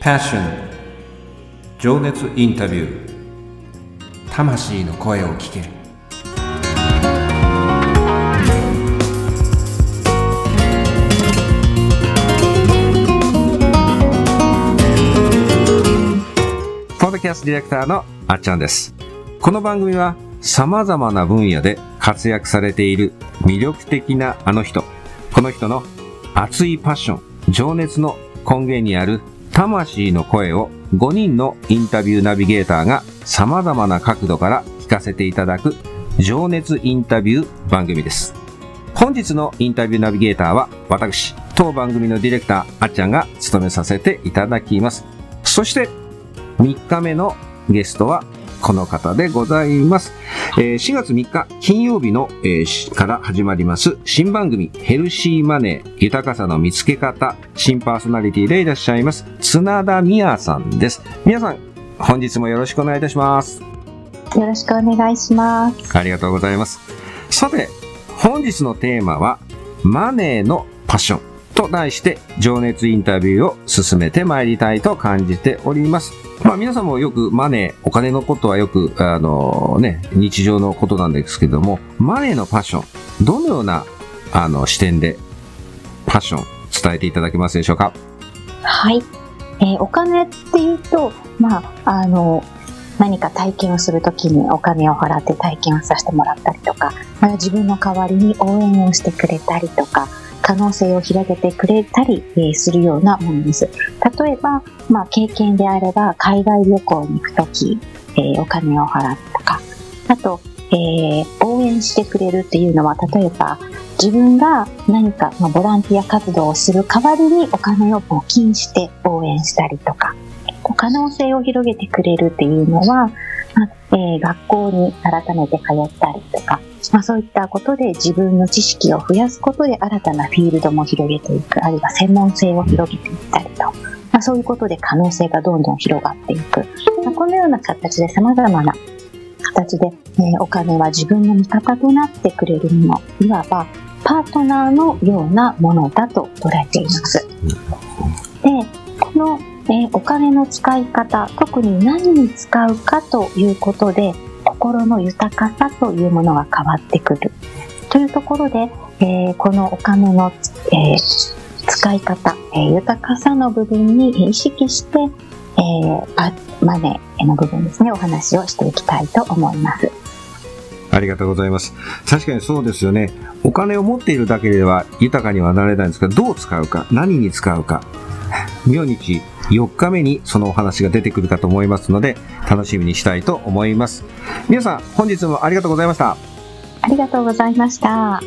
Passion. 情熱インタビュー。魂の声を聞け。るポッドキャストディレクターのあっちゃんです。この番組は様々な分野で活躍されている魅力的なあの人。この人の熱いパッション情熱の根源にある魂の声を5人のインタビューナビゲーターが様々な角度から聞かせていただく情熱インタビュー番組です。本日のインタビューナビゲーターは私、当番組のディレクターあっちゃんが務めさせていただきます。そして3日目のゲストはこの方でございます。えー4月3日金曜日の、えから始まります新番組ヘルシーマネー豊かさの見つけ方新パーソナリティでいらっしゃいます綱田美也さんです。皆さん本日もよろしくお願いいたします。よろしくお願いします。ありがとうございます。さて、本日のテーマは、マネーのパッションと題して、情熱インタビューを進めてまいりたいと感じております。まあ皆さんもよくマネー、お金のことはよく、あのね、日常のことなんですけども、マネーのパッション、どのような、あの、視点で、パッション、伝えていただけますでしょうか？はい。えーお金っていうと、まあ、あの、何か体験をするときにお金を払って体験をさせてもらったりとか、まあ、自分の代わりに応援をしてくれたりとか、可能性を広げてくれたり、えするようなものです。例えば、まあ、経験であれば、海外旅行に行くとき、えお金を払ったとか、あと、えー応援してくれるっていうのは、例えば、自分が何か、まあ、ボランティア活動をする代わりにお金を募金して応援したりとか、可能性を広げてくれるっていうのは、まあえー学校に改めて通ったりとか、まあ、そういったことで自分の知識を増やすことで新たなフィールドも広げていく、あるいは専門性を広げていったりと、まあ、そういうことで可能性がどんどん広がっていく。まあ、このような形で様々な形で、えお金は自分の味方となってくれるもの、いわばパートナーのようなものだと捉えています。で、この、えお金の使い方、特に何に使うかということで、心の豊かさというものが変わってくる。というところで、えーこのお金の、えー使い方、えー豊かさの部分に意識して、えーマネーの部分ですね、お話をしていきたいと思います。ありがとうございます。確かにそうですよね。お金を持っているだけでは豊かにはなれないんですが、どう使うか、何に使うか。明日4日目にそのお話が出てくるかと思いますので、楽しみにしたいと思います。皆さん、本日もありがとうございました。ありがとうございました。